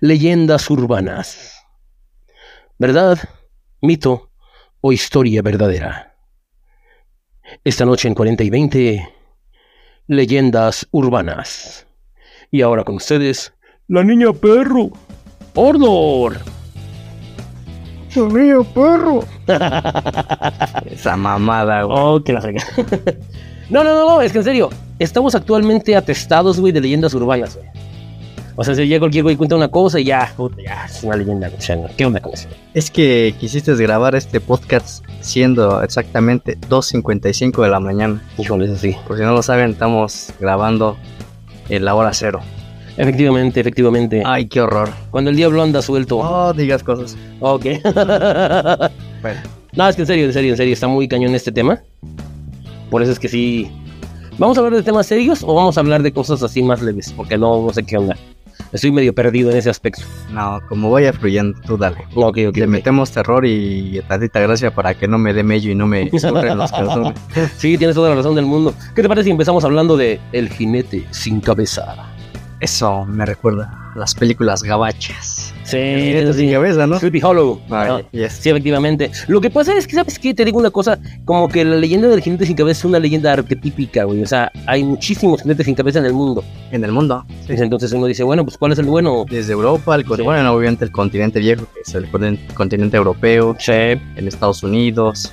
Leyendas urbanas. ¿Verdad? Mito o historia verdadera. Esta noche en 40 y 20, leyendas urbanas. Y ahora con ustedes, la niña perro. Ordor. ¡La niña perro! Esa mamada, güey. Oh, que la frega. no, no, no, no, es que en serio, estamos actualmente atestados, güey, de leyendas urbanas, güey. O sea, si llega cualquier güey cuenta una cosa y ya, puta, ya, es una leyenda. O sea, ¿qué onda con eso? Es que quisiste grabar este podcast siendo exactamente 2.55 de la mañana. Híjole, eso sí. Por si no lo saben, estamos grabando en la hora cero. Efectivamente, efectivamente. Ay, qué horror. Cuando el diablo anda suelto. No digas cosas. Ok. Bueno, no, es que en serio, en serio, en serio, está muy cañón este tema. Por eso es que sí. ¿Vamos a hablar de temas serios o vamos a hablar de cosas así más leves? Porque no, no sé qué onda. Estoy medio perdido en ese aspecto. no, como vaya fluyendo, tú dale. Ok, ok. Le metemos terror y tantita gracia para que no me dé mello y no me surren los calzones. Sí, tienes toda la razón del mundo. ¿Qué te parece si empezamos hablando de El jinete sin cabeza? Eso me recuerda a las películas gabachas. Sí, Jinete sin cabeza, ¿no? Sleepy Hollow. Ay, Ah, yes. Sí, efectivamente. Lo que pasa es que, ¿sabes qué? Te digo una cosa, como que la leyenda del jinete sin cabeza es una leyenda arquetípica, güey. O sea, hay muchísimos jinetes sin cabeza en el mundo. En el mundo. Entonces uno dice, bueno, pues ¿cuál es el bueno? Desde Europa, el, Sí. bueno, obviamente el continente viejo, que es el contin- continente europeo, Sí, en Estados Unidos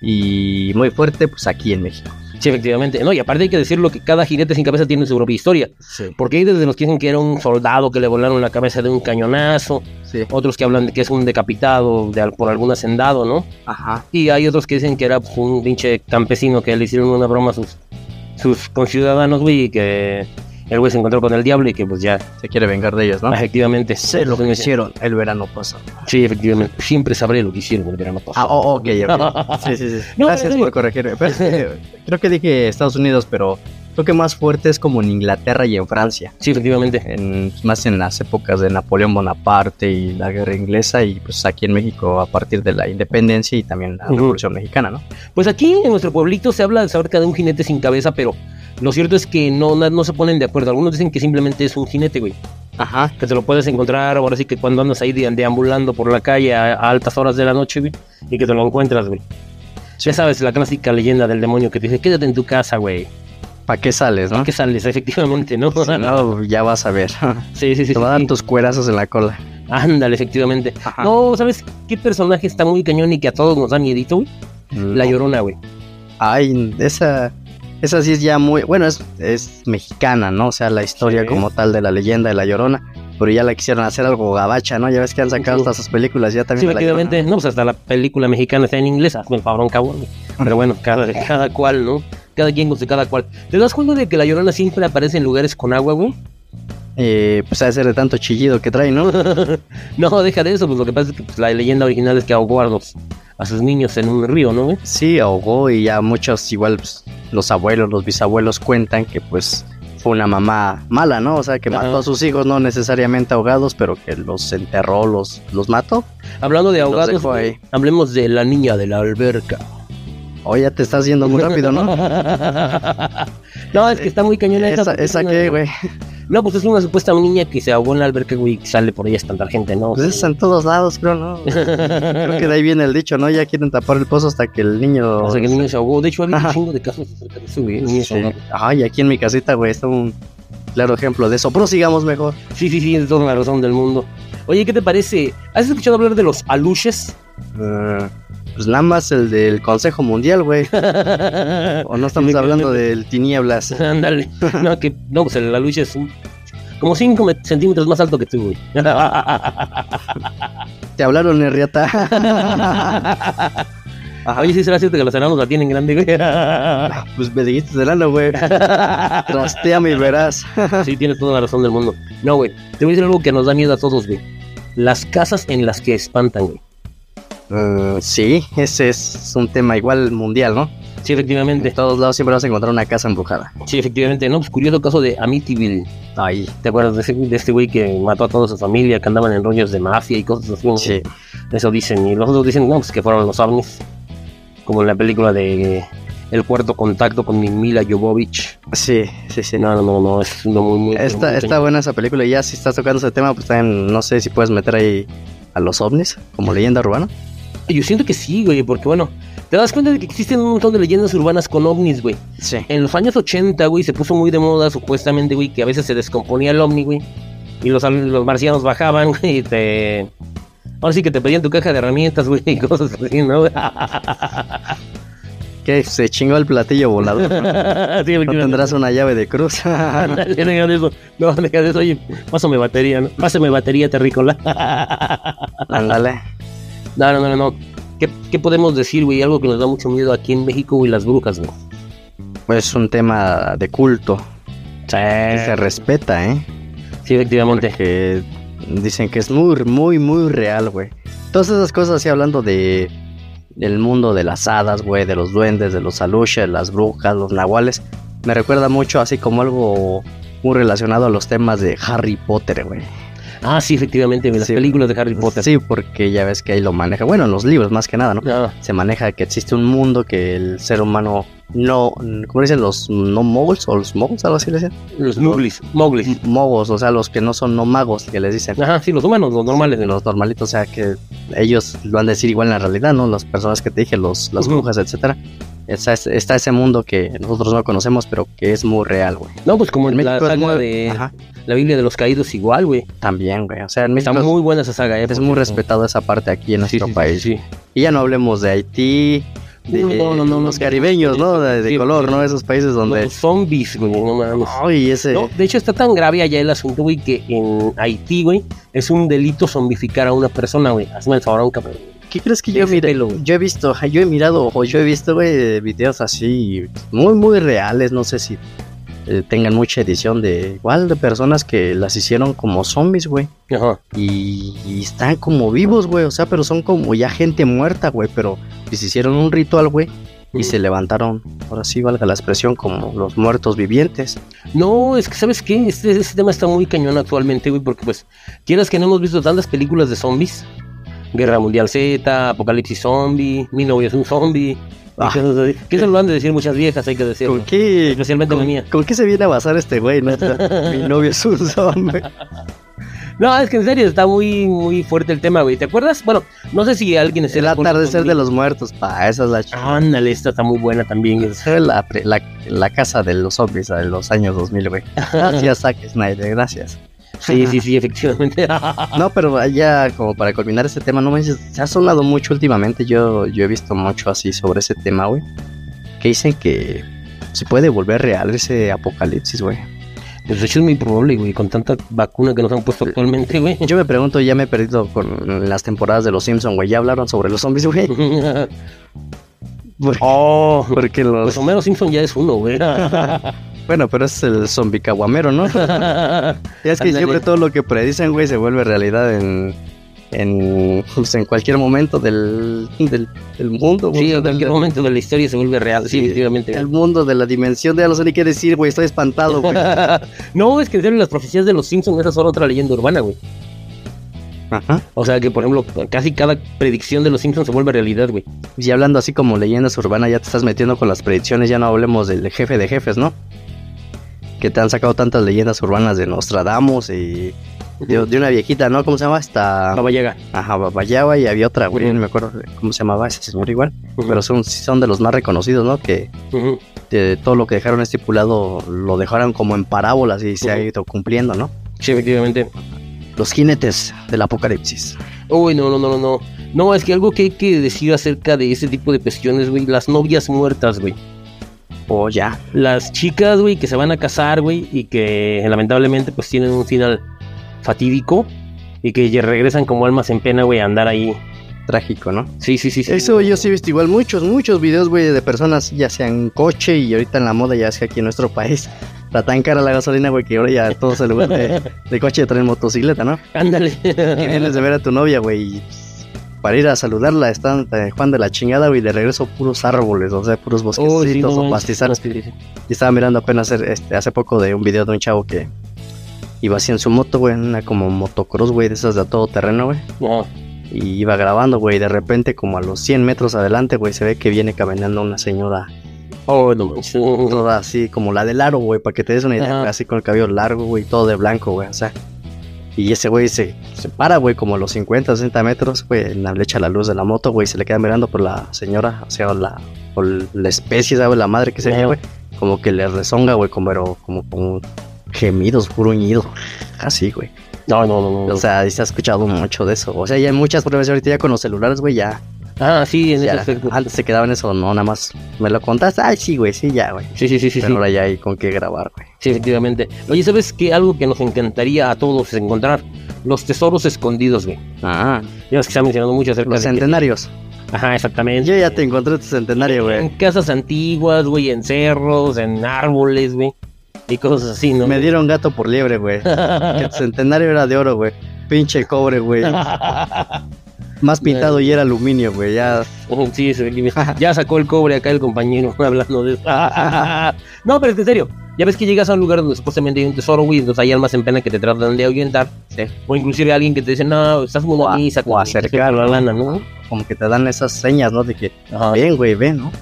y muy fuerte, pues aquí en México. Sí, efectivamente. No, y aparte hay que decirlo que cada jinete sin cabeza tiene su propia historia. Sí. Porque hay desde los que dicen que era un soldado que le volaron la cabeza de un cañonazo, Sí. otros que hablan de que es un decapitado de, por algún hacendado, ¿no? Ajá. Y hay otros que dicen que era un pinche campesino que le hicieron una broma a sus, sus conciudadanos, güey, y que el güey se encontró con el diablo y que pues ya, Se quiere vengar de ellos, ¿no? efectivamente. Sé lo que hicieron el verano pasado. Sí, efectivamente. Siempre sabré lo que hicieron el verano Ah, pasado. oh, ok, ok. Sí, sí, sí. No, Gracias por corregirme. Creo que dije Estados Unidos, pero creo que más fuerte es como en Inglaterra y en Francia. Sí, efectivamente. En, más en las épocas de Napoleón Bonaparte y la guerra inglesa y pues aquí en México a partir de la independencia y también la revolución mexicana, ¿no? Pues aquí en nuestro pueblito se habla acerca de un jinete sin cabeza, pero lo cierto es que no, no, no se ponen de acuerdo. Algunos dicen que simplemente es un jinete, güey. Ajá. Que te lo puedes encontrar ahora sí que cuando andas ahí de- deambulando por la calle a, a altas horas de la noche, güey, y que te lo encuentras, güey. Ya sabes, la clásica leyenda del demonio que te dice, quédate en tu casa, güey. ¿Para qué sales, no? ¿Qué sales? Efectivamente, ¿no? Si no, ya vas a ver. Sí, sí, sí. Te va a dar sí. tus cuerazos en la cola. Ándale, efectivamente. Ajá. No, ¿sabes qué personaje está muy cañón y que a todos nos da miedito, güey? La Llorona, güey. Ay, esa, esa sí es ya muy, bueno, es, es mexicana, ¿no? O sea, la historia Sí. como tal de la leyenda de la Llorona, pero ya la quisieron hacer algo gabacha, ¿no? Ya ves que han sacado Ujú. hasta sus películas ya Sí, también. la efectivamente. No, pues hasta la película mexicana está en inglés, hazme el cabrón. güey. Pero bueno, cada, cada cual, ¿no? Cada quien con cada cual. ¿Te das cuenta de que la Llorona siempre aparece en lugares con agua, güey? Eh, pues de ser de tanto chillido que trae, ¿no? no, deja de eso, pues lo que pasa es que pues, la leyenda original es que ahogó a, los, a sus niños en un río, ¿no, güey? Sí, ahogó y ya muchos, igual pues, los abuelos, los bisabuelos cuentan que pues fue una mamá mala, ¿no? O sea, que Ajá. mató a sus hijos, no necesariamente ahogados, pero que los enterró, los, los mató. Hablando de ahogados, hablemos de la niña de la alberca. O ya te estás yendo muy rápido, ¿no? no, es que está muy cañona ¿Esa, esa qué, güey? No, pues es una supuesta niña que se ahogó en la alberca, güey, que sale por ahí a espantar gente, ¿no? Pues es en todos lados, creo, ¿no? Creo que de ahí viene el dicho, ¿no? Ya quieren tapar el pozo hasta que el niño... O sea, que el niño se ahogó. De hecho, había un chingo de casos acerca de eso, güey. Sí. Ay, aquí en mi casita, güey, está un claro ejemplo de eso. Pero sigamos mejor. Sí, sí, sí, tienes toda la razón del mundo. Oye, ¿qué te parece? ¿Has escuchado hablar de los aluches? Eh, pues más el del Consejo Mundial, güey. O no estamos hablando del tinieblas. Ándale. No, que, no, pues el aluche es un- como 5 centímetros más alto que tú, güey. Te hablaron, Herriata. Ajá. Oye, sí será cierto que los enanos la tienen grande, güey. Pues me dijiste del ano, güey. Trasteame y verás. sí, tienes toda la razón del mundo. No, güey. Te voy a decir algo que nos da miedo a todos, güey. Las casas en las que espantan, güey. Eh, sí, ese es un tema igual mundial, ¿no? Sí, efectivamente. En todos lados siempre vas a encontrar una casa embrujada. Sí, efectivamente. No, pues curioso caso de Amityville. Ahí. ¿Te acuerdas de, ese- de este güey que mató a toda su familia, que andaban en rollos de mafia y cosas así? ¿no? Sí. Eso dicen. Y los otros dicen, no, pues que fueron los ovnis. Como en la película de El cuarto contacto con Mila Jovovich. Sí, sí, sí. No, no, no, no, es uno muy, muy. Está, muy está buena esa película y ya si estás tocando ese tema, pues también no sé si puedes meter ahí a los ovnis como leyenda urbana. Yo siento que sí, güey, porque bueno, te das cuenta de que existen un montón de leyendas urbanas con ovnis, güey. Sí. En los años 80, güey, se puso muy de moda supuestamente, güey, que a veces se descomponía el ovni, güey. Y los, los marcianos bajaban, güey, y te... Ahora sí que te pedían tu caja de herramientas, güey, y cosas así, ¿no? Que se chingó el platillo volador. ¿no? sí, No tendrás una llave de cruz. Ándale, deja de eso. No, deja de eso. Oye, pásame batería, ¿no? Pásame batería, terrícola. Ándale. No, no, no, no. ¿Qué, ¿Qué podemos decir, güey? Algo que nos da mucho miedo aquí en México, güey, las brujas, güey. Pues es un tema de culto. Que se respeta, ¿eh? Sí, efectivamente. Que dicen que es muy, muy, muy real, güey. Todas esas cosas, así hablando de del mundo de las hadas, güey, de los duendes, de los aluches, las brujas, los nahuales, me recuerda mucho así como algo muy relacionado a los temas de Harry Potter, güey. Ah, sí, efectivamente, las Sí. películas de Harry Potter. Sí, porque ya ves que ahí lo maneja. Bueno, en los libros más que nada, ¿no? Ah, Se maneja que existe un mundo que el ser humano no, ¿cómo dicen los no moguls o los moguls, algo así le dicen? los Mowglis. Mowglis. Mogos, o sea, los que no son no magos, que les dicen. Ajá, sí, los humanos, los normales. los normalitos, o sea que ellos lo van a decir igual en la realidad, ¿no? Las personas que te dije, los, las Ujú. brujas, etcétera. Está, ese- está ese mundo que nosotros no conocemos, pero que es muy real, güey. No, pues como En la saga de Ajá, la Biblia de los Caídos igual, güey. también, güey. O sea, en México Está es- muy buena esa saga, eh. es muy cierto. respetado esa parte aquí en nuestro país. sí. Y ya no hablemos de Haití, de No, no, no, los caribeños, ¿no? De, de Sí, color. ¿no? Esos países donde... Los zombies, güey, no mames. Ay, ese... No, de hecho está tan grave allá el asunto, güey, que en Haití, güey, es un delito zombificar a una persona, güey. Hazme el favor a un cabrón. ¿Qué crees que yo Ese mire? pelo, güey. Yo he visto, yo he mirado o yo he visto, güey, videos así muy, muy reales. No sé si eh, tengan mucha edición de igual de personas que las hicieron como zombies, güey. Ajá. Y, y están como vivos, güey. O sea, pero son como ya gente muerta, güey. Pero les hicieron un ritual, güey. Y se levantaron, ahora sí valga la expresión, como los muertos vivientes. No, es que, ¿sabes qué? Este, este tema está muy cañón actualmente, güey, porque, pues, quieras que no hemos visto tantas películas de zombies. Guerra Mundial Z, Apocalipsis Zombie, Mi novio es un zombie. Ah. Que eso lo han de decir muchas viejas, hay que decirlo. ¿Con qué? Especialmente la ¿Con, mía. con qué se viene a basar este güey? no? Mi novio es un zombie. No, es que en serio está muy, muy fuerte el tema, güey. ¿Te acuerdas? Bueno, no sé si alguien esté El atardecer de los muertos, pa, esa es la chingada. Ándale, esta está muy buena también. güey. La, pre- la, la casa de los zombies de los años 2000, güey. Gracias, Zack Snyder, gracias. Sí, sí, sí, efectivamente. No, pero ya como para culminar este tema, no manches, se ha sonado mucho últimamente. Yo, yo he visto mucho así sobre ese tema, güey. Que dicen que se puede volver real ese apocalipsis, güey. Pues de hecho es muy probable, güey, con tanta vacuna que nos han puesto actualmente, güey. Yo me pregunto, ya me he perdido con las temporadas de los Simpsons, güey. Ya hablaron sobre los zombies, güey. Por- oh, Porque los. pues Homero Simpson ya es uno, güey. Bueno, pero es el zombie caguamero, ¿no? Ya es que siempre todo lo que predicen, güey, se vuelve realidad en, en, pues, en cualquier momento del, del, del mundo, güey. Sí, en cualquier momento de la historia se vuelve real, sí, efectivamente. El mundo de la dimensión de ya no sé ni qué decir, güey. Estoy espantado, güey. no, es que en las profecías de los Simpsons, esa es solo otra leyenda urbana, güey. Ajá. O sea que, por ejemplo, casi cada predicción de los Simpsons se vuelve realidad, güey. Y hablando así como leyendas urbanas, ya te estás metiendo con las predicciones. Ya no hablemos del jefe de jefes, ¿no? Que te han sacado tantas leyendas urbanas de Nostradamus y de, de una viejita, ¿no? ¿Cómo se llama? Esta. Baba Yaga. Ajá, Babayagua y había otra, güey. No me acuerdo cómo se llamaba ese señor igual. Pero son, son de los más reconocidos, ¿no? Que de todo lo que dejaron estipulado lo dejaron como en parábolas y se ha ido cumpliendo, ¿no? Sí, efectivamente. Los jinetes del apocalipsis. Uy, no, no, no, no, no. No, es que algo que hay que decir acerca de ese tipo de cuestiones, güey. Las novias muertas, güey. O ya. Las chicas, güey, que se van a casar, güey, y que lamentablemente pues tienen un final fatídico y que ya regresan como almas en pena, güey, a andar ahí. Trágico, ¿no? Sí, sí, sí, sí. Eso yo sí he visto igual muchos, muchos videos, güey, de personas, ya sea en coche y ahorita en la moda, ya es que aquí en nuestro país está tan cara la gasolina, güey, que ahora ya todos en lugar de, de coche traen motocicleta, ¿no? Ándale. Vienes de ver a tu novia, güey, y pues, para ir a saludarla están eh, Juan de la chingada, y de regreso puros árboles, o sea, puros bosquecitos Oh, sí, no o pastizales. Sí. Y estaba mirando apenas este, hace poco de un video de un chavo que iba así en su moto, güey, en una como motocross, güey, de esas de todo terreno, güey. No. Y iba grabando, güey, y de repente como a los 100 metros adelante, güey, se ve que viene caminando una señora Oh, no. Toda así, como la del aro, güey, para que te des una idea, Ajá. así con el cabello largo, güey, todo de blanco, güey, o sea. Y ese güey se, se para, güey, como a los 50, 60 metros, güey, en la- le echa la luz de la moto, güey, se le queda mirando por la señora, o sea, la, o la especie, ¿sabes? La madre que se güey, como que le rezonga, güey, como, pero, como, como gemidos, gruñidos, así, güey. No, no, no, no. O sea, se ha escuchado mucho de eso, o sea, ya hay muchas pruebas ahorita ya con los celulares, güey, ya, ah, sí, en ese aspecto. antes se quedaba en eso, no, nada más, me lo contaste, ay, sí, güey, sí, ya, güey. Sí, sí, sí, sí. Pero sí. ahora ya hay con qué grabar, güey. Sí, efectivamente. Oye, ¿sabes qué? Algo que nos encantaría a todos es encontrar los tesoros escondidos, güey. Ah, Ya ves que se ha mencionado mucho acerca los de que- centenarios. Ajá, exactamente. Yo ya te encontré tu centenario, En güey. casas antiguas, güey, en cerros, en árboles, güey. Y cosas así, ¿no? Me dieron gato por liebre, güey. Que tu centenario era de oro, güey. Pinche cobre, güey. Más pintado y era aluminio, güey. Ya. Sí, se ve- ya sacó el cobre acá el compañero hablando de eso. no, pero es que en serio, ya ves que llegas a un lugar donde supuestamente hay un tesoro, güey, entonces hay almas en pena que te tratan de ahuyentar, Sí. o inclusive alguien que te dice, no, estás muy O a- misa, o acercar, la lana, ¿no? Como que te dan esas señas, ¿no? De que. Ajá. Ven, güey, ven, ¿no?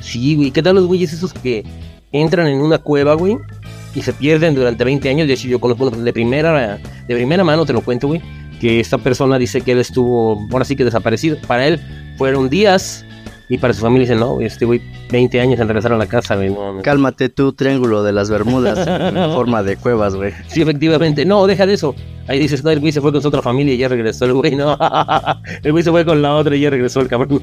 Sí, güey, ¿qué tal los güeyes esos que entran en una cueva, güey? Y se pierden durante 20 años. De hecho, yo conozco de primera, de primera mano, te lo cuento, güey. Que esta persona dice que él estuvo, ahora sí que desaparecido. Para él fueron días. Y para su familia dice, no, este güey, 20 años en regresar a la casa, güey. No. Cálmate tú, triángulo de las Bermudas. en forma de cuevas, güey. Sí, efectivamente. No, deja de eso. Ahí dices, no, el güey se fue con su otra familia y ya regresó el güey. No, el güey se fue con la otra y ya regresó el cabrón.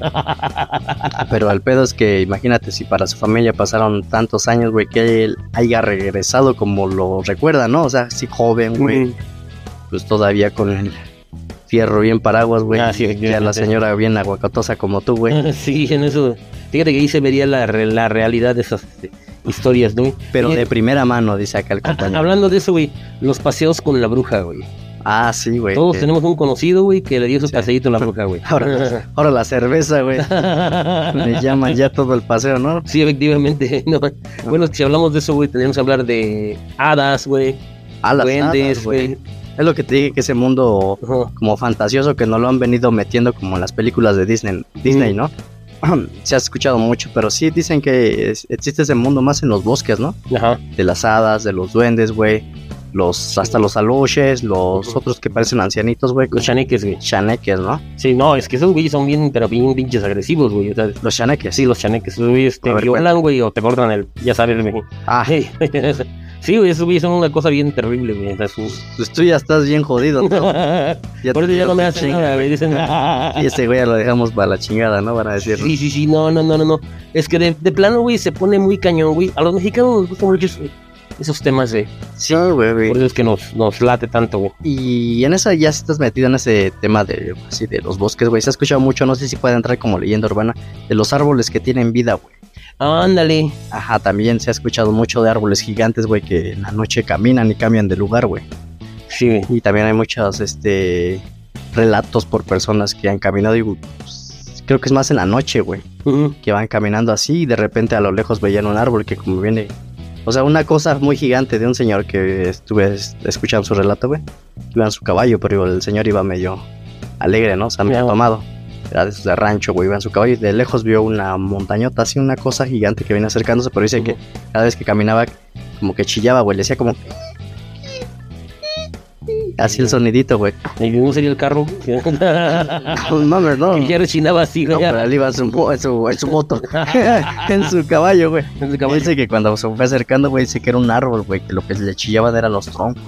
Pero al pedo es que imagínate si para su familia pasaron tantos años, güey, que él haya regresado como lo recuerda, ¿no? O sea, sí joven, güey. Pues todavía con el fierro bien paraguas, güey. Ah, sí, ya la señora bien aguacatosa como tú, güey. Sí, en eso. Fíjate que ahí se vería la, la realidad de esas este, historias, ¿no? Pero de primera mano, dice acá el ah, compañero. Hablando de eso, güey, los paseos con la bruja, güey. Ah, sí, güey. Todos que- tenemos un conocido, güey, que le dio su Sí. paseíto a la bruja, güey. Ahora, ahora la cerveza, güey. Me llaman ya todo el paseo, ¿no? Sí, efectivamente. no. Bueno, si hablamos de eso, güey, tendríamos que hablar de hadas, güey, A las duendes, güey. Es lo que te dije, que ese mundo como fantasioso que no lo han venido metiendo como en las películas de Disney, Disney Mm. ¿no? Se ha escuchado mucho, pero sí dicen que es- existe ese mundo más en los bosques, ¿no? Ajá. De las hadas, de los duendes, güey. Los, hasta los aloches, los otros que parecen ancianitos, güey. Los chaneques, güey. chaneques, ¿no? Sí, no, es que esos güeyes son bien, pero bien pinches agresivos, güey. O sea, Los chaneques. sí, los chaneques, esos güeyes te ver, violan, güey, o te cortan el, ya sabes, güey. Ah, Sí, sí, güey, esos güeyes son una cosa bien terrible, güey. Pues tú ya estás bien jodido. ¿no? Ya Por eso ya no me hacen nada, güey. Dicen, Y ese güey ya lo dejamos para la chingada, ¿no? Van a decir. Sí, sí, sí, no, no, no, no, no. Es que de, de plano, güey, se pone muy cañón, güey. A los mexicanos nos gustan mucho esos, temas, güey. Sí, güey, güey. Por eso es que nos, nos late tanto, güey. Y en esa ya estás metido en ese tema de así de los bosques, güey. Se ha escuchado mucho, no sé si puede entrar como leyenda urbana, de los árboles que tienen vida, güey. Ándale. Ajá, también se ha escuchado mucho de árboles gigantes, güey, que en la noche caminan y cambian de lugar, güey. Sí. Y también hay muchos, este, relatos por personas que han caminado y pues, creo que es más en la noche, güey. Que van caminando así y de repente a lo lejos veían un árbol que como viene... O sea, una cosa muy gigante de un señor que estuve es- escuchando su relato, güey. Iba en su caballo, pero el señor iba medio alegre, ¿no? O sea, medio tomado. Era de, esos de rancho, güey. Iba en su caballo y de lejos vio una montañota, así una cosa gigante que venía acercándose, pero dice que cada vez que caminaba como que chillaba, güey. Le decía como... Así el sonidito, güey. Y no sería el carro. No mames, no. Y ya rechinaba así, No, güey. pero él iba en su, en su, en su moto, en su caballo, güey. En su caballo. Dice que cuando se fue acercando, güey, dice que era un árbol, güey, que lo que le chillaban eran los troncos.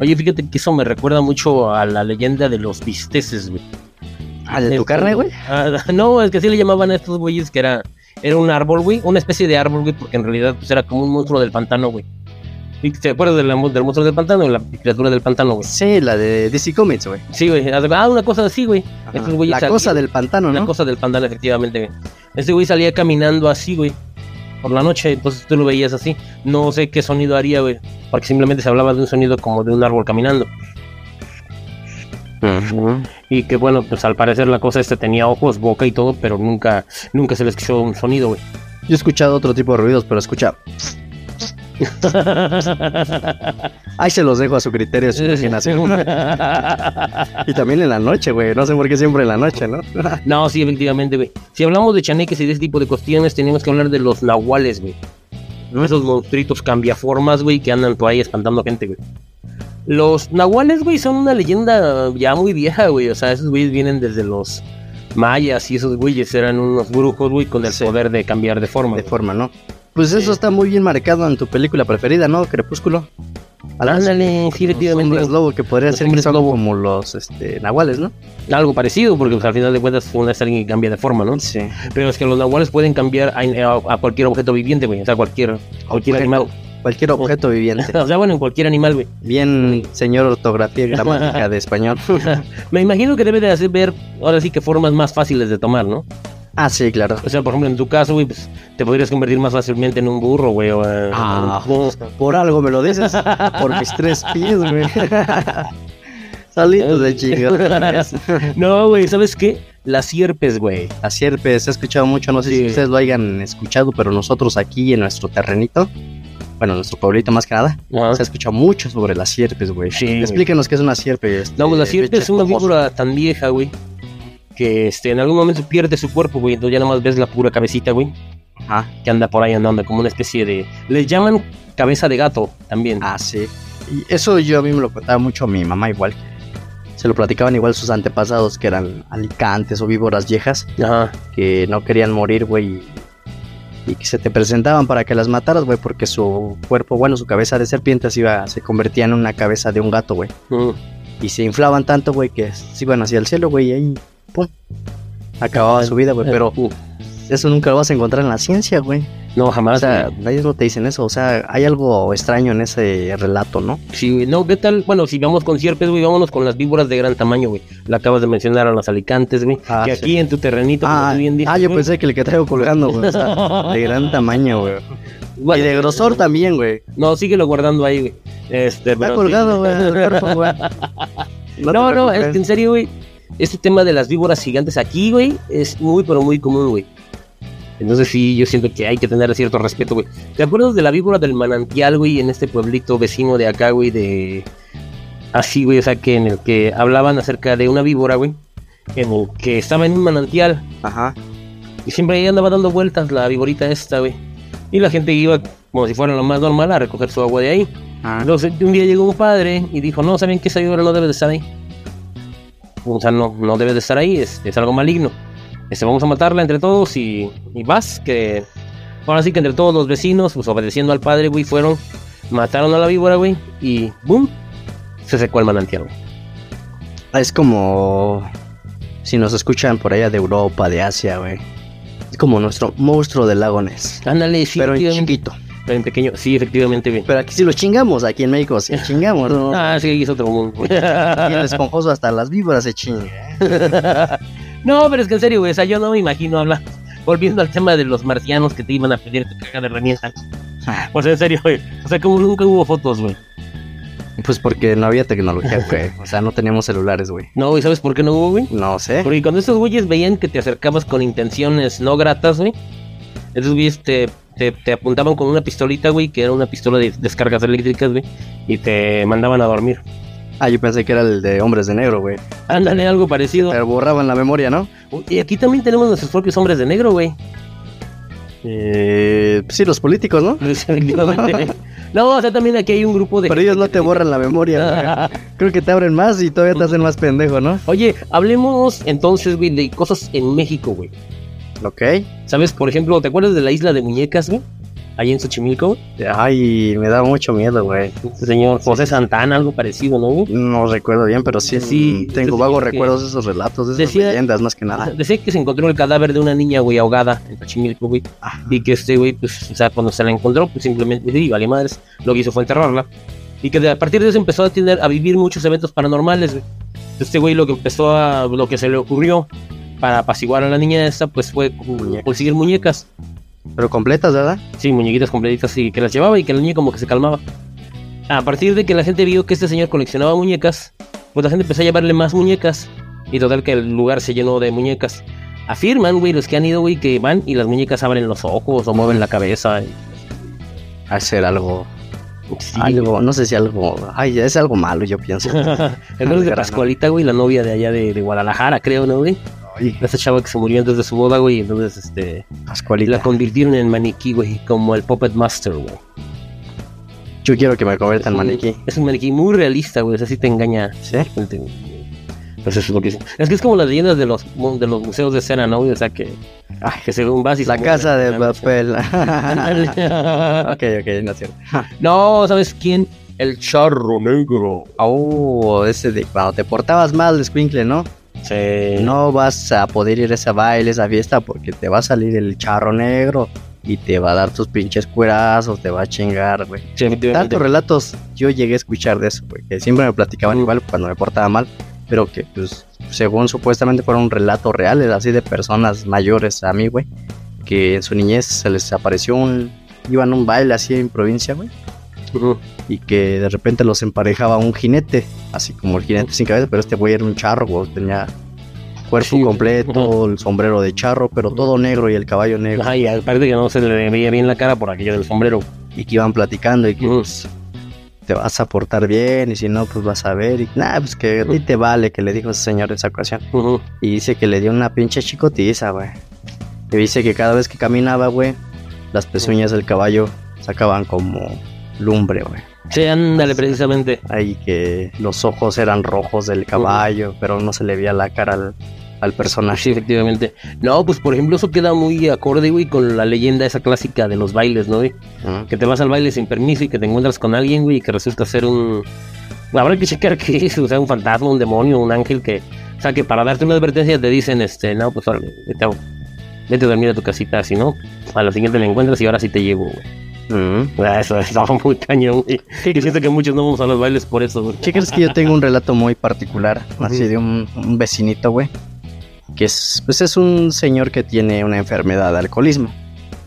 Oye, fíjate que eso me recuerda mucho a la leyenda de los bisteces, güey. Ah, ¿de tu carne, güey? ah, no, es que sí le llamaban a estos güeyes que era, era un árbol, güey. Una especie de árbol, güey, porque en realidad pues, era como un monstruo del pantano, güey. ¿Y ¿Te acuerdas la del monstruo del pantano? La criatura del pantano, güey. Sí, la de DC Comics, güey. Sí, güey. Ah, una cosa así, güey. Ajá. Estos güeyes La cosa del pantano, ¿no? cosa del pantano, efectivamente, güey. Ese güey salía caminando así, güey. Por la noche, entonces tú lo veías así. No sé qué sonido haría, güey. Porque simplemente se hablaba de un sonido como de un árbol caminando. Y que bueno, pues al parecer la cosa este tenía ojos, boca y todo, pero nunca, nunca se le escuchó un sonido, güey. Yo he escuchado otro tipo de ruidos, pero escucha. Ahí se los dejo a su criterio, a su imaginación. y también en la noche, güey. No sé por qué siempre en la noche, ¿no? no, sí, efectivamente, güey. Si hablamos de chaneques y de ese tipo de cuestiones, tenemos que hablar de los nahuales, güey. ¿No? Esos monstruitos cambiaformas, güey, que andan por ahí espantando a gente, güey. Los nahuales, güey, son una leyenda ya muy vieja, güey. O sea, esos güeyes vienen desde los mayas y esos güeyes eran unos brujos, güey, con el Sí. poder de cambiar de forma. De güey. forma, ¿no? Pues eso está muy bien marcado en tu película preferida, ¿no? Crepúsculo. Ándale, sí, Los efectivamente. hombres lobo que podría Los ser que son lobo. como los este, nahuales, ¿no? Algo parecido, porque pues, al final de cuentas uno es alguien que cambia de forma, ¿no? Sí. Pero es que los nahuales pueden cambiar a, a- a cualquier objeto viviente, güey. O sea, cualquier, cualquier Objeto. animal. Cualquier objeto viviente. O sea, bueno, en cualquier animal, güey. Bien, señor ortografía y gramática de español. Me imagino que debe de hacer ver, ahora sí que formas más fáciles de tomar, ¿no? Ah, sí, claro. O sea, por ejemplo, en tu caso, güey, pues te podrías convertir más fácilmente en un burro, güey. O, Ah, un- por algo me lo dices. Por mis tres pies, güey. Solitos de chingados. no, güey, ¿sabes qué? Las sierpes, güey. La sierpe se ha escuchado mucho, no sé si ustedes lo hayan escuchado, pero nosotros aquí en nuestro terrenito, bueno, nuestro pueblito más que nada, Ajá. se ha escuchado mucho sobre las sierpes, güey. Sí. Explíquenos qué es una sierpe. este, No, pues la sierpe es una víbora tan vieja, güey, que este, en algún momento pierde su cuerpo, güey. Entonces ya nada más ves la pura cabecita, güey, Ajá. que anda por ahí andando, como una especie de. Les llaman cabeza de gato también. Ah, sí. Y eso yo a mí me lo contaba mucho mi mamá igual. Se lo platicaban igual sus antepasados que eran alicantes o víboras viejas Ajá. que no querían morir, güey. Y- que se te presentaban para que las mataras, güey, porque su cuerpo, bueno, su cabeza de serpiente se, iba, se convertía en una cabeza de un gato, güey. Mm. Y se inflaban tanto, güey, que se iban hacia el cielo, güey, y ahí, pum, acababa su vida, güey. Pero Uh, eso nunca lo vas a encontrar en la ciencia, güey. No, O jamás. sea, güey. ellos no te dicen eso, o sea, hay algo extraño en ese relato, ¿no? Sí, güey. No, ¿qué tal? Bueno, si vamos con sierpes, güey, vámonos con las víboras de gran tamaño, güey. La acabas de mencionar a los alicantes, güey. Ah, que sí. aquí en tu terrenito, como Ah, tú bien dices, ah, yo güey, pensé que el que traigo colgando, güey, o sea, de gran tamaño, güey. Y de grosor también, güey. No, síguelo guardando ahí, güey. Este, Está pero colgado, güey. No, te no, es que en serio, güey. Este tema de las víboras gigantes aquí, güey, es muy, pero muy común, güey. Entonces sí, yo siento que hay que tener cierto respeto, güey. ¿Te acuerdas de la víbora del manantial, güey, en este pueblito vecino de acá, güey, de... Así, güey, o sea, que en el que hablaban acerca de una víbora, güey, en el que estaba en un manantial Ajá. y siempre ahí andaba dando vueltas la víborita esta, güey. Y la gente iba como si fuera lo más normal a recoger su agua de ahí. Ah, Entonces un día llegó un padre y dijo, no, ¿saben que esa víbora no debe de estar ahí? O sea, no, no debe de estar ahí, es, es algo maligno. Este, vamos a matarla entre todos y, y vas, que ahora sí que entre todos los vecinos, pues obedeciendo al padre, güey, fueron, mataron a la víbora, güey, y ¡boom! Se secó el manantial, güey. Es como si nos escuchan por allá de Europa, de Asia, güey. Es como nuestro monstruo del lago Ness. Ándale, sí, pero en chiquito. pero en pequeño, sí, efectivamente, güey. Pero aquí sí lo chingamos, aquí en México sí chingamos, ¿no? Ah, sí, es otro mundo. Aquí el esponjoso hasta las víboras se chinga. no, pero es que en serio, güey, o sea, yo no me imagino hablar. Volviendo al tema de los marcianos que te iban a pedir tu caja de herramientas. Pues en serio, güey. O sea, como nunca hubo fotos, güey. Pues porque no había tecnología, güey. O sea, no teníamos celulares, güey. No, güey, ¿sabes por qué no hubo, güey? No sé. Porque cuando esos güeyes veían que te acercabas con intenciones no gratas, güey, esos güeyes te, te, te apuntaban con una pistolita, güey, que era una pistola de descargas eléctricas, güey, y te mandaban a dormir. Ah, yo pensé que era el de hombres de negro, güey. Ándale, algo parecido. Pero borraban la memoria, ¿no? Y aquí también tenemos nuestros propios hombres de negro, güey. Eh, sí, los políticos, ¿no? Efectivamente. No, o sea, también aquí hay un grupo de... Pero ellos no te borran la memoria, güey. Creo que te abren más y todavía te hacen más pendejo, ¿no? Oye, hablemos entonces, güey, de cosas en México, güey. Ok. ¿Sabes? Por ejemplo, ¿te acuerdas de la isla de muñecas, güey? Ahí en Xochimilco. Ay, me da mucho miedo, güey. Este señor José Santana, algo parecido, ¿no? No recuerdo bien, pero sí, Sí, tengo vagos recuerdos de esos relatos, de esas decía- leyendas, más que nada. Decía que se encontró el cadáver de una niña, güey, ahogada en Xochimilco, güey. Ah, Y que este güey, pues, o sea, cuando se la encontró, pues simplemente, sí, vale madres, lo que hizo fue enterrarla. Y que de- a partir de eso empezó a tener, a vivir muchos eventos paranormales, güey. Este güey lo que empezó a, lo que se le ocurrió para apaciguar a la niña esta, pues fue conseguir muñecas. Pero completas, ¿verdad? Sí, muñequitas completitas y que las llevaba y que la niña como que se calmaba. A partir de que la gente vio que este señor coleccionaba muñecas, pues la gente empezó a llevarle más muñecas. Y total que el lugar se llenó de muñecas. Afirman, güey, los que han ido, güey, que van y las muñecas abren los ojos o mueven la cabeza. y- hacer algo, Sí. algo, no sé si algo, ay, es algo malo, yo pienso. El de. Pascualita, güey, la novia de allá de, de Guadalajara, creo, ¿no, güey? Ay, Esa chava que se murió antes de su boda, güey, entonces, este, Pascualita. la convirtieron en maniquí, güey, como el Puppet Master, güey. Yo quiero que me convierta en maniquí. Es un maniquí muy realista, güey, así te engaña. ¿Sí? Te- Pues eso es lo que. Es que es como las leyendas de los, de los museos de escena, ¿no? O sea, que, Ay, que según vas y la casa de papel. Ok, ok, no es cierto. no, ¿sabes quién? El charro negro. Oh, ese de cuando te portabas mal, Squinkle, ¿no? Sí. No vas a poder ir a ese baile, esa fiesta, porque te va a salir el charro negro y te va a dar tus pinches cuerazos, te va a chingar, güey. Sí. Tantos relatos yo llegué a escuchar de eso, güey, que siempre me platicaban Mm. igual cuando me portaba mal, pero que, pues, según supuestamente fueron relatos reales, así de personas mayores a mí, güey, que en su niñez se les apareció un. iban a un baile así en provincia, güey, Y que de repente los emparejaba un jinete, así como el jinete sin cabeza, pero este güey era un charro, güey, tenía cuerpo Sí. completo, el sombrero de charro, pero todo negro y el caballo negro, Ajá, y aparte que no se le veía bien la cara por aquello del sombrero. y que iban platicando y que pues, te vas a portar bien y si no, pues vas a ver, y nada, pues que a ti te vale, que le dijo ese señor en esa ocasión, y dice que le dio una pinche chicotiza, güey, y dice que cada vez que caminaba, güey, las pezuñas del caballo sacaban como lumbre, güey. Sí, ándale, precisamente. Ahí que los ojos eran rojos del caballo, pero no se le veía la cara al, al personaje. Sí, efectivamente. No, pues por ejemplo, eso queda muy acorde, güey, con la leyenda esa clásica de los bailes, ¿no, güey? Que te vas al baile sin permiso y que te encuentras con alguien, güey, y que resulta ser un. Habrá que checar qué es, o sea, un fantasma, un demonio, un ángel que. O sea, que para darte una advertencia te dicen, este, no, pues órale, vete a, vete a dormir a tu casita, si no, a la siguiente me encuentras y ahora sí te llevo, güey. Mm. Ah, Eso estaba muy cañón, güey. Yo siento que muchos no vamos a los bailes por eso, güey. ¿Qué crees que yo tengo un relato muy particular? Así de un, un vecinito, güey. Que es, pues es un señor que tiene una enfermedad de alcoholismo.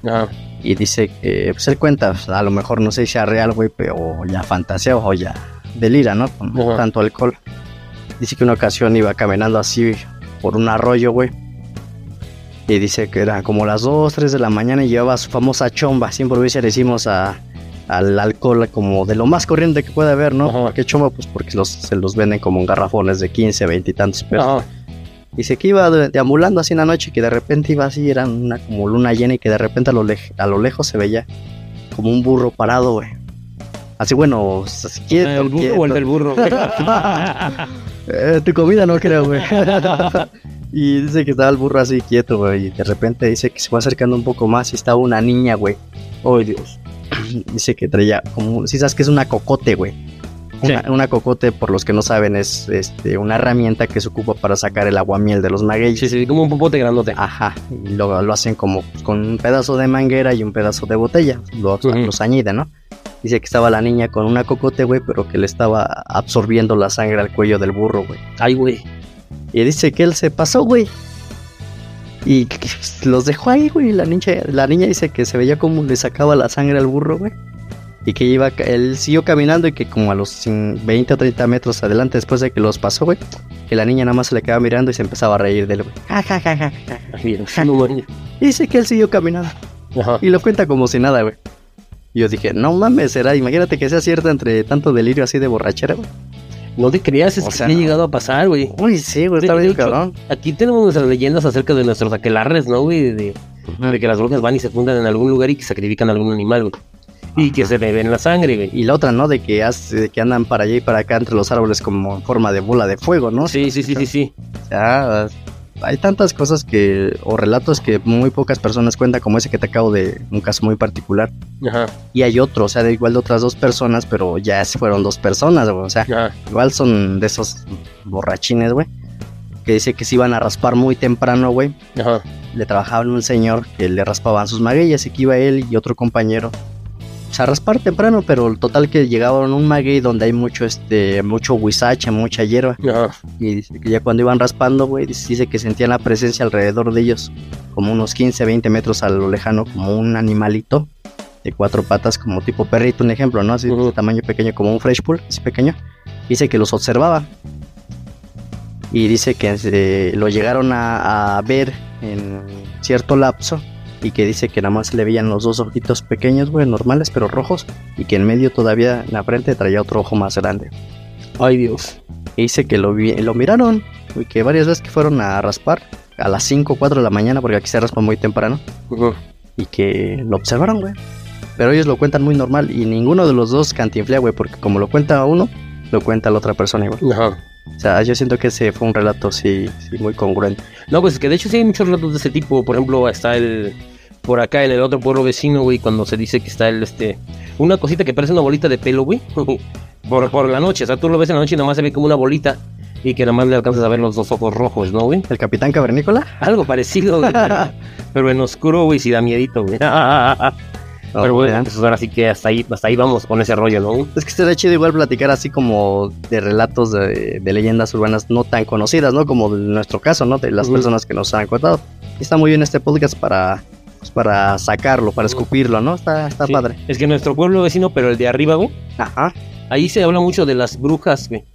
Ah, Y dice que, pues él cuenta, pues, a lo mejor no sé si sea real, güey, pero ya fantasea o ya delira, ¿no? Con tanto alcohol. Dice que una ocasión iba caminando así por un arroyo, güey. Y dice que era como las 2, 3 de la mañana y llevaba su famosa chomba. Así en provincia le decimos a, al alcohol como de lo más corriente que puede haber, ¿no? Ajá. ¿Por qué chomba? Pues porque los, se los venden como en garrafones de 15, 20 y tantos pesos. ah, Dice que iba de- deambulando así en la noche y que de repente iba así, era una como luna llena y que de repente a lo, a lo lejos se veía como un burro parado, güey. Así bueno, así quieto, ¿El burro quieto. o el del burro? Eh, tu comida no creo, güey. y dice que estaba el burro así quieto, güey. Y de repente dice que se fue acercando un poco más y estaba una niña, güey. Ay, Dios. Dice que traía como, si sabes que es una cocote, güey. Una, Sí. una cocote, por los que no saben, es este, una herramienta que se ocupa para sacar el aguamiel de los magueyes. Sí, sí, como un popote grandote. Ajá, y lo, lo hacen como pues, con un pedazo de manguera y un pedazo de botella, lo, los añiden, ¿no? Dice que estaba la niña con una cocote, güey, pero que le estaba absorbiendo la sangre al cuello del burro, güey. Ay, güey. Y dice que él se pasó, güey. Y los dejó ahí, güey. La niña, la niña dice que se veía como le sacaba la sangre al burro, güey. Y que iba, él siguió caminando y que como a los cin- 20 o 30 metros adelante después de que los pasó, güey, que la niña nada más se le quedaba mirando y se empezaba a reír de él, güey. Ja, ja, ja, ja. Y dice que él siguió caminando. Ajá. Y lo cuenta como si nada, güey. Y yo dije, no mames, será, imagínate que sea cierto entre tanto delirio así de borrachera, güey. No te creas, es O que sea, ha llegado a pasar, güey. Uy, sí, güey, está de bien cabrón. Aquí tenemos nuestras leyendas acerca de nuestros aquelarres, ¿no, güey? De, de que las brujas van y se fundan en algún lugar y que sacrifican a algún animal, güey. Y que se le ven la sangre, güey. Y la otra, ¿no? De que, hace, de que andan para allá y para acá entre los árboles como en forma de bola de fuego, ¿no? Sí, sí, sí, sí, sí. Sea, hay tantas cosas que, o relatos que muy pocas personas cuentan, como ese que te acabo de, un caso muy particular. Ajá, Y hay otro, o sea, de igual de otras dos personas, pero ya fueron dos personas, güey. O sea, ajá. igual son de esos borrachines, güey. Que dice que se iban a raspar muy temprano, güey. Ajá. Le trabajaban un señor que le raspaban sus magueyas y que iba él y otro compañero. A raspar temprano, pero el total que llegaban a un maguey donde hay mucho, este, mucho huizache, mucha hierba. Ajá. Y dice que ya cuando iban raspando, güey, dice que sentían la presencia alrededor de ellos, como unos 15, 20 metros a lo lejano, como un animalito de cuatro patas, como tipo perrito, un ejemplo, ¿no? Así de tamaño pequeño, como un fresh pool, así pequeño. Dice que los observaba. Y dice que eh, lo llegaron a, a ver en cierto lapso y que dice que nada más le veían los dos ojitos pequeños, güey, normales pero rojos, y que en medio todavía en la frente traía otro ojo más grande. Ay, Dios. Y dice que lo, vi- lo miraron, y que varias veces que fueron a raspar a las 5 o 4 de la mañana, porque aquí se raspa muy temprano, y que lo observaron, güey. Pero ellos lo cuentan muy normal y ninguno de los dos cantinflea, güey, porque como lo cuenta uno, lo cuenta la otra persona igual. Ajá. O sea, yo siento que ese fue un relato, sí, sí muy congruente. No, pues es que de hecho sí hay muchos relatos de ese tipo. Por ejemplo, está el. Por acá en el otro pueblo vecino, güey, cuando se dice que está el este. Una cosita que parece una bolita de pelo, güey. por, por la noche. O sea, tú lo ves en la noche y nomás se ve como una bolita. Y que nomás le alcanzas a ver los dos ojos rojos, ¿no, güey? ¿El capitán cavernícola? Algo parecido, güey. pero- pero en oscuro, güey, sí da miedito, güey. pero No, bueno, pues ahora sí que hasta ahí, hasta ahí vamos con ese rollo, ¿no? Es que estaría chido igual platicar así como de relatos de, de leyendas urbanas no tan conocidas, ¿no? Como en nuestro caso, ¿no? De las personas que nos han contado. Y está muy bien este podcast para, pues, para sacarlo, para escupirlo, ¿no? Está, está Sí. padre. Es que nuestro pueblo vecino, pero el de arriba, güey. Ajá. Ahí se habla mucho de las brujas, güey.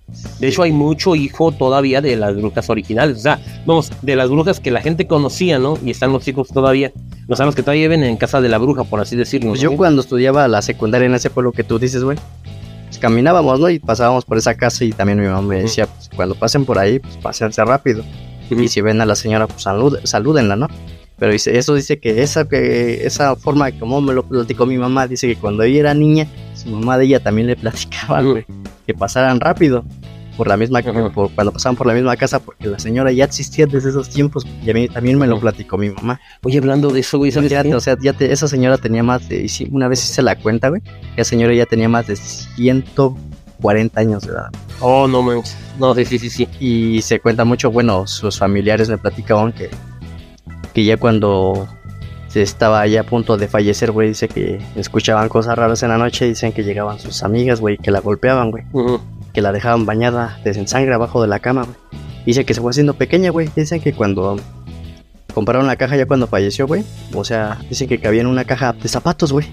De hecho, hay mucho hijo todavía de las brujas originales. O sea, vamos, de las brujas que la gente conocía, ¿no? Y están los hijos todavía. Los años que todavía viven en casa de la bruja, por así decirlo. Pues ¿no? yo cuando estudiaba la secundaria en ese pueblo que tú dices, güey, pues caminábamos, ¿no? Y pasábamos por esa casa y también mi mamá me decía, pues cuando pasen por ahí, pues pásense rápido. Y si ven a la señora, pues salúdenla, ¿no? Pero dice, eso dice que esa, que esa forma como me lo platicó mi mamá, dice que cuando ella era niña, su mamá de ella también le platicaba, güey, que pasaran rápido por la misma por, cuando pasaban por la misma casa porque la señora ya existía desde esos tiempos y a mí también me lo platicó mi mamá Oye, hablando de eso, güey, ¿sabes ya, qué? o sea ya te- esa señora tenía más de una vez hice la cuenta güey la señora ya tenía más de 140 años de edad Oh, no, manches. No, sí, sí, sí, sí. y se cuenta mucho bueno sus familiares me platicaban que que ya cuando se estaba ya a punto de fallecer güey dice que escuchaban cosas raras en la noche dicen que llegaban sus amigas güey que la golpeaban güey que la dejaban bañada de en sangre abajo de la cama, güey. Dice que se fue haciendo pequeña, güey. Dicen que cuando compraron la caja ya cuando falleció, güey. O sea, dicen que cabía en una caja de zapatos, güey.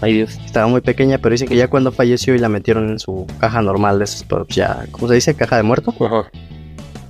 Ay, Dios. Estaba muy pequeña, pero dicen que ya cuando falleció y la metieron en su caja normal de esos, pues ya, ¿cómo se dice? Caja de muerto. Ajá.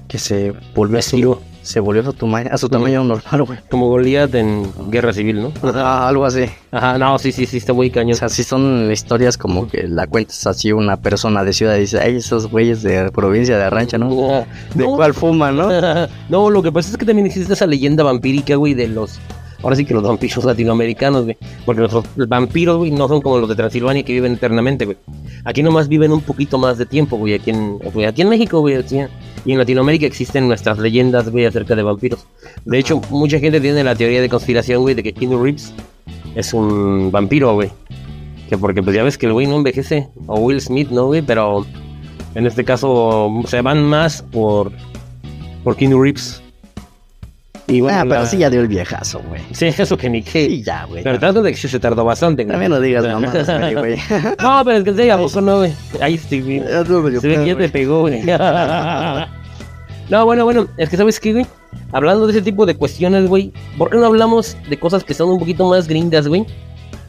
Que se volvió a su, Vestido. Se volvió a su, tamaño, a su tamaño normal, güey. Como Goliat en Guerra Civil, ¿no? Ah, algo así. Ajá, no, sí, sí, sí, está muy O cañón. sea, sí son historias como que la cuentas así una persona de ciudad y dice, ay, esos güeyes de provincia de rancha, ¿no? Ah, ¿De no, cuál fuman, no? no, lo que pasa es que también existe esa leyenda vampírica, güey, de los. Ahora sí que los vampiros latinoamericanos, güey. Porque los vampiros, güey, no son como los de Transilvania que viven eternamente, güey. Aquí nomás viven un poquito más de tiempo, güey. Aquí en, aquí en México, güey. y en Latinoamérica existen nuestras leyendas, güey, acerca de vampiros. De hecho, mucha gente tiene la teoría de conspiración, güey, de que Keanu Reeves es un vampiro, güey. Que porque, pues ya ves que el güey no envejece. O Will Smith, ¿no, güey? Pero en este caso se van más por, por Keanu Reeves. Y bueno, ah, pero la- sí ya dio el viejazo, güey. Sí, eso que ni qué. Sí, ya, güey. Pero trato de que sí se tardó bastante, güey. También no digas mamadas, güey. No, pero es que se abusó, no, güey. Ahí tú, medio Se ve que ya te pegó, güey. No, bueno, bueno, es que sabes qué, güey. Hablando de ese tipo de cuestiones, güey. ¿Por qué no hablamos de cosas que son un poquito más gringas, güey?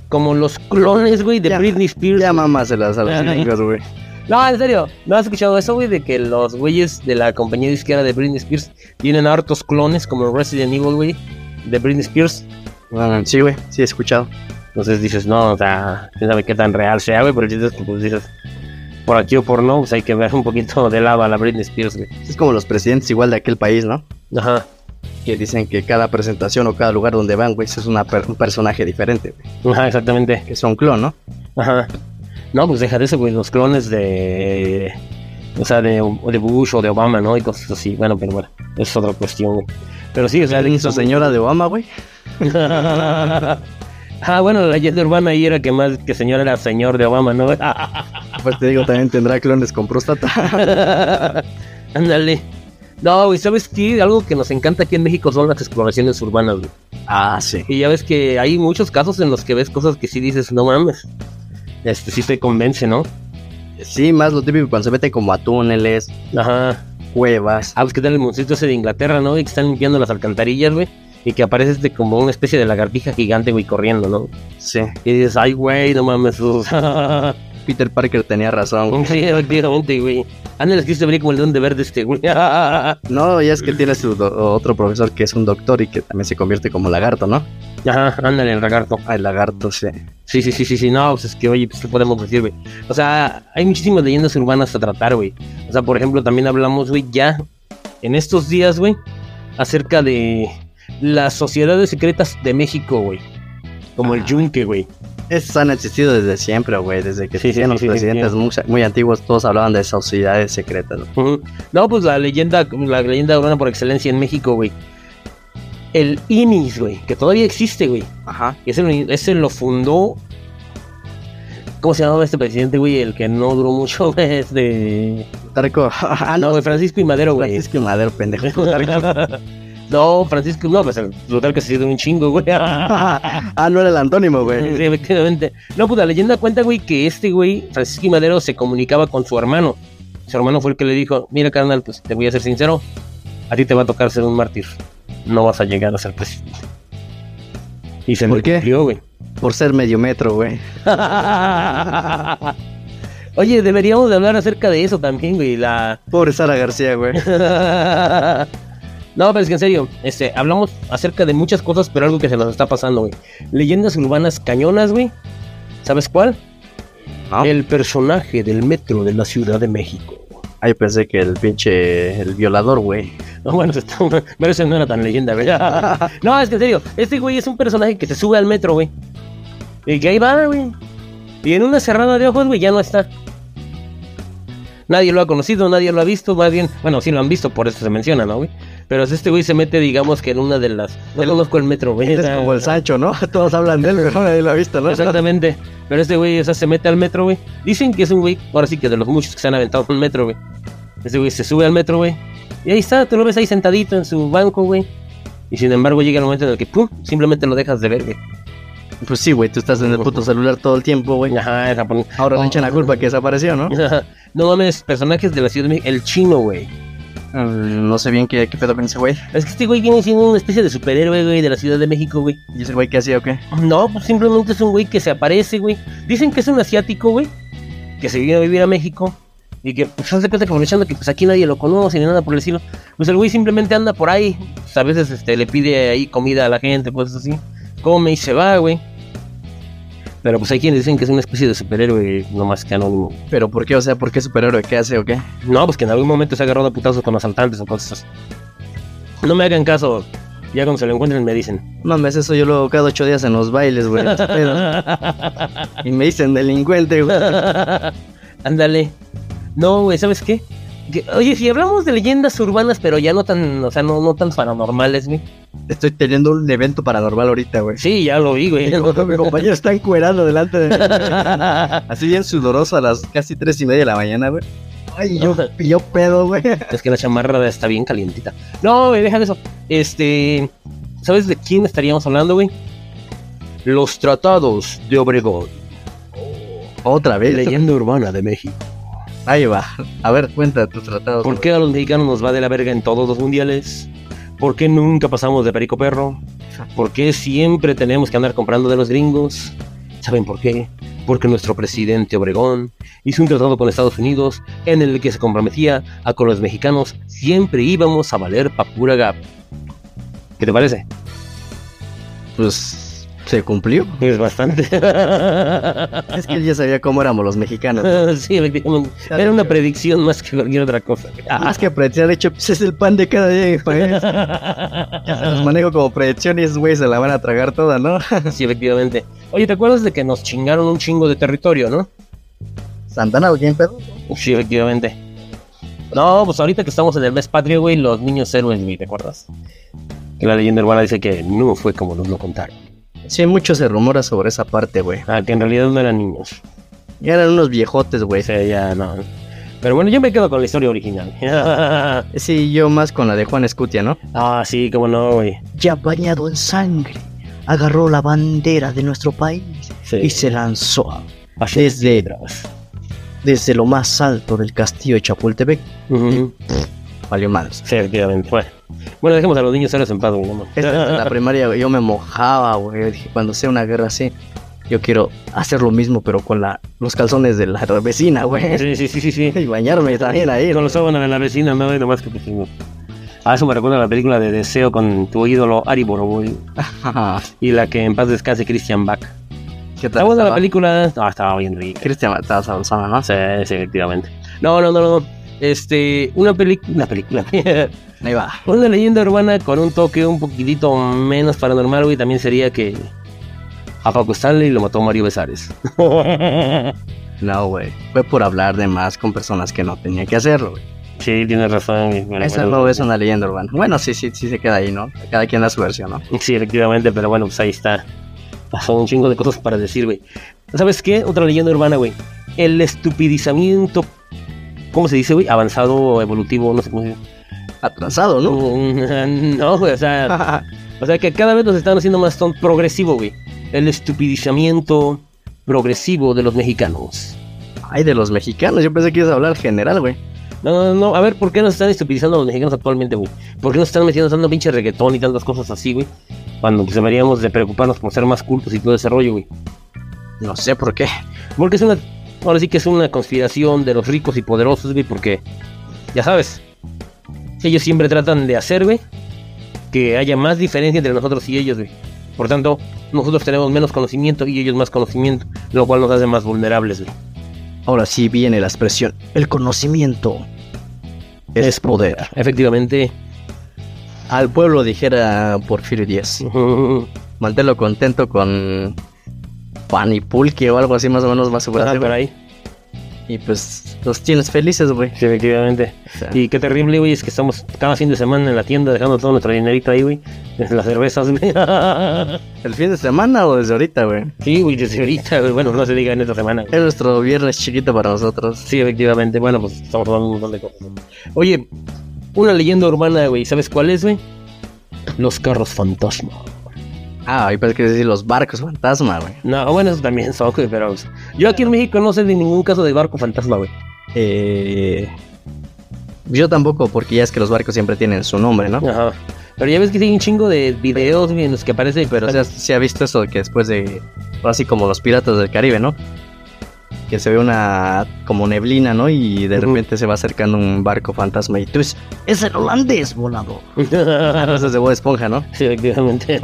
Como los clones, güey, de Ya- Britney Spears. Ya mamáselas a los gringos, güey. No, en serio, ¿no has escuchado eso, güey? De que los güeyes de la compañía disquera de Britney Spears tienen hartos clones como Resident Evil, güey, de Britney Spears. Bueno, sí, güey, sí he escuchado. Entonces dices, no, o sea, quién sabe qué tan real sea, güey, pero el chiste es que, pues dices, por aquí o por no, pues hay que ver un poquito de lado a la Britney Spears, güey. Es como los presidentes igual de aquel país, ¿no? Ajá, Que dicen que cada presentación o cada lugar donde van, güey, es una per- un personaje diferente, güey. ajá, exactamente. Que son clon, ¿no? Ajá. No, pues deja de eso, güey, los clones de. O sea, de, de Bush o de Obama, ¿no? Y cosas así. Bueno, pero bueno, es otra cuestión, güey. Pero sí, o sea, señora de Obama, güey. ah, bueno, la leyenda urbana ahí era que más que señor era señor de Obama, ¿no? Pues te digo, también tendrá clones con próstata. Ándale. No, güey, ¿sabes qué? Algo que nos encanta aquí en México son las exploraciones urbanas, güey. ah, sí. Y ya ves que hay muchos casos en los que ves cosas que sí dices, no mames. Este sí te convence, ¿no? Sí, más lo típico cuando se meten como a túneles, Ajá. cuevas. Ah, pues que tal el monstruito ese de Inglaterra, ¿no? Y que están limpiando las alcantarillas, güey. Y que aparece este como una especie de lagartija gigante, güey, corriendo, ¿no? Sí. Y dices, ay, güey, no mames. Peter Parker tenía razón. güey. Sí, efectivamente, güey. Ándale, es que se vería como el don de verde este, güey. No, y es que tiene su otro profesor que es un doctor y que también se convierte como lagarto, ¿no? Ajá, ándale, el lagarto. Ay, lagarto, sí. Sí, sí, sí, sí, sí, no, pues es que, oye, pues, ¿qué podemos decir, güey? O sea, hay muchísimas leyendas urbanas a tratar, güey. O sea, por ejemplo, también hablamos, güey, ya en estos días, güey, acerca de las sociedades secretas de México, güey. Como el Ah. yunque, güey. Esos han existido desde siempre, güey. Desde que Sí, existían sí, los presidentes muy, muy antiguos, todos hablaban de sociedades secretas. Ujú. No, pues la leyenda, la leyenda urbana por excelencia en México, güey. El INIS, güey, que todavía existe, güey. Ajá. Ese, lo- ese lo fundó. ¿Cómo se llamaba este presidente, güey? El que no duró mucho, güey. Es de. Tarco. Ah, No, güey, Francisco y Madero, güey. Francisco y Madero, pendejo. no, Francisco, no, pues el total que se hizo un chingo, güey. ah, no era el antónimo, güey. Sí, efectivamente. No, pues la leyenda cuenta, güey, que este güey, Francisco y Madero, se comunicaba con su hermano. Su hermano fue el que le dijo: Mira, carnal, pues te voy a ser sincero, a ti te va a tocar ser un mártir. No vas a llegar a ser presidente. Y se ¿Por le qué? cumplió, güey. Por ser medio metro, güey. Oye, deberíamos de hablar acerca de eso también, güey. La. Pobre Sara García, güey. no, pero es que en serio, este, hablamos acerca de muchas cosas, pero algo que se nos está pasando, güey. Leyendas urbanas cañonas, güey. ¿Sabes cuál? ¿No? El personaje del metro de la Ciudad de México. Ay, pensé que el pinche. El violador, güey. No, bueno, está- pero ese no era tan leyenda, güey. no, es que en serio, este güey es un personaje que se sube al metro, güey. Y que ahí va, güey. Y en una cerrada de ojos, güey, ya no está. Nadie lo ha conocido, nadie lo ha visto, más bien, bueno, sí lo han visto, por eso se menciona, ¿no, güey? Pero este güey se mete, digamos, que en una de las... No conozco el metro, güey. Es como el Sancho, ¿no? Todos hablan de él, pero nadie lo ha visto, ¿no? Exactamente. Pero este güey, o sea, se mete al metro, güey. Dicen que es un güey, ahora sí que de los muchos que se han aventado en el metro, güey. Este güey se sube al metro, güey. Y ahí está, tú lo ves ahí sentadito en su banco, güey. Y sin embargo llega el momento en el que, pum, simplemente lo dejas de ver, güey. Pues sí, güey, tú estás en el puto celular todo el tiempo, güey. Ajá, Ahora Oh. le echan la culpa que desapareció, ¿no? No mames, personajes de la Ciudad de México. El chino, güey. Mm, No sé bien qué, qué pedo con ese güey. Es que este güey viene siendo una especie de superhéroe, güey, de la Ciudad de México, güey. ¿Y ese güey qué hacía o qué? No, pues simplemente es un güey que se aparece, güey. Dicen que es un asiático, güey. Que se vino a vivir a México. Y que, pues, hace cuenta que aprovechando que pues aquí nadie lo conoce ni nada por el estilo. Pues el güey simplemente anda por ahí. Pues, a veces este, le pide ahí comida a la gente, cosas así. Come y se va, güey. Pero pues hay quienes dicen que es una especie de superhéroe, no más que anónimo. ¿Pero por qué? O sea, ¿por qué superhéroe? ¿Qué hace o qué? No, pues que en algún momento se ha agarrado a putazos con asaltantes o cosas. No me hagan caso. Ya cuando se lo encuentren me dicen. Mames, eso yo lo hago cada ocho días en los bailes, güey. Y me dicen delincuente, güey. Ándale. No, güey, ¿sabes qué? Que- oye, si hablamos de leyendas urbanas, pero ya no tan, o sea, no, no tan paranormales, güey. Estoy teniendo un evento paranormal ahorita, güey. Sí, ya lo vi, güey. Mi compañero está encuerando delante de mí. Así bien sudoroso a las casi tres y media de la mañana, güey. Ay, yo, yo pedo, güey. es que la chamarra está bien calientita. No, güey, deja de eso. Este, ¿sabes de quién estaríamos hablando, güey? Los tratados de Obregón, Otra vez. leyenda urbana de México. Ahí va. A ver, cuenta tus tratados. ¿Por qué a los mexicanos nos va de la verga en todos los mundiales? ¿Por qué nunca pasamos de perico perro? ¿Por qué siempre tenemos que andar comprando de los gringos? ¿Saben por qué? Porque nuestro presidente Obregón hizo un tratado con Estados Unidos en el que se comprometía a con los mexicanos siempre íbamos a valer pa' pura gap. ¿Qué te parece? Pues se cumplió. Es bastante. Es que él ya sabía cómo éramos los mexicanos. sí, efectivamente. Era una predicción más que cualquier otra cosa. Ah, Más que predecir, de hecho, pues es el pan de cada día. país. Ya se los manejo como predicción y esos güeyes se la van a tragar toda, ¿no? Sí, efectivamente. Oye, ¿te acuerdas de que nos chingaron un chingo de territorio, no? Santana, ¿o quién pedo? Sí, efectivamente. No, pues ahorita que estamos en el mes patrio, güey, los niños héroes, güey, ¿te acuerdas? Que la leyenda urbana dice que no fue como nos lo contaron. Sí, mucho se rumora sobre esa parte, güey. Ah, que en realidad no eran niños. Ya eran unos viejotes, güey. sea, ya no. Pero bueno, yo me quedo con la historia original. Sí, yo más con la de Juan Escutia, ¿no? ah, sí, cómo no, güey. Ya bañado en sangre, agarró la bandera de nuestro país Sí. y se lanzó Así desde, es. desde lo más alto del castillo de Chapultepec. Ujú. Valió madres. Sí, efectivamente. Bueno. Bueno, dejemos a los niños héroes en paz, güey. ¿no? Esta- en la primaria güey, yo me mojaba, güey. Dije, cuando sea una guerra así, Yo quiero hacer lo mismo, pero con la, los calzones de la vecina, güey. Sí, sí, sí, sí, sí. Y bañarme también ahí. Con los sábanas de la vecina, no, y nomás que pues, no. A eso me recuerda la película de Deseo con tu ídolo Ari Boroboy y la que en paz descanse Christian Bach. ¿Qué ¿Está tal? buena la película? No, estaba bien rica. Cristian estaba sabrosona, ¿no? Sí, sí, efectivamente. No, no, no, no. Este, una película, una película. Ahí va. una leyenda urbana con un toque un poquitito menos paranormal, güey, también sería que a Paco Stanley lo mató Mario Besares. No, güey. Fue por hablar de más con personas que no tenía que hacerlo, güey. sí, tienes razón. Esa no es una leyenda urbana. Bueno, sí, sí, sí se queda ahí, ¿no? Cada quien da su versión, ¿no? Sí, efectivamente, pero bueno, pues ahí está. Son un chingo de cosas para decir, güey. ¿Sabes qué? Otra leyenda urbana, güey. El estupidizamiento, ¿cómo se dice, güey? Avanzado, evolutivo, no sé cómo se dice. Atrasado, ¿no? No, güey, o sea, o sea que cada vez nos están haciendo más ton- progresivo, güey. El estupidizamiento progresivo de los mexicanos. Ay, de los mexicanos. Yo pensé que ibas a hablar general, güey. No, no, no, a ver, ¿por qué nos están estupidizando los mexicanos actualmente, güey? ¿Por qué nos están metiendo tanto pinche reggaetón y tantas cosas así, güey? Cuando pues, deberíamos de preocuparnos por ser más cultos y todo ese rollo, güey. No sé por qué. Porque es una. Ahora sí que es una conspiración de los ricos y poderosos, güey, porque. Ya sabes. Ellos siempre tratan de hacer, güey. Que haya más diferencia entre nosotros y ellos, güey. Por tanto, nosotros tenemos menos conocimiento y ellos más conocimiento, lo cual nos hace más vulnerables, güey. Ahora sí viene la expresión. El conocimiento es poder. Efectivamente. Al pueblo dijera Porfirio Díaz. Manténlo contento con pan y pulque o algo así más o menos más seguro. Por ahí. Y pues los tienes felices, güey. Sí, efectivamente. O sea, Y qué terrible, güey, es que estamos cada fin de semana en la tienda dejando todo nuestro dinerito ahí, güey. Desde las cervezas, güey. ¿El fin de semana o desde ahorita, güey? Sí, güey, desde ahorita, güey. Bueno, no se diga en esta semana. Es nuestro viernes chiquito para nosotros. Sí, efectivamente. Bueno, pues estamos hablando un montón de cosas. Oye, una leyenda urbana, güey. ¿Sabes cuál es, güey? Los carros fantasma. Ah, y parece que decir los barcos fantasma, güey. No, bueno, eso también son, güey, pero... pues, Yo aquí en México no sé de ningún caso de barco fantasma, güey. Eh, yo tampoco, porque ya es que los barcos siempre tienen su nombre, ¿no? Ajá. Pero ya ves que hay un chingo de videos, en los que aparece, pero... O sea, se ha visto eso de que después de. Así como los piratas del Caribe, ¿no? Que se ve una como neblina, ¿no? Y de repente se va acercando un barco fantasma y tú es, es el holandés volador. Eso es de Bob Esponja, ¿no? sí, efectivamente. el,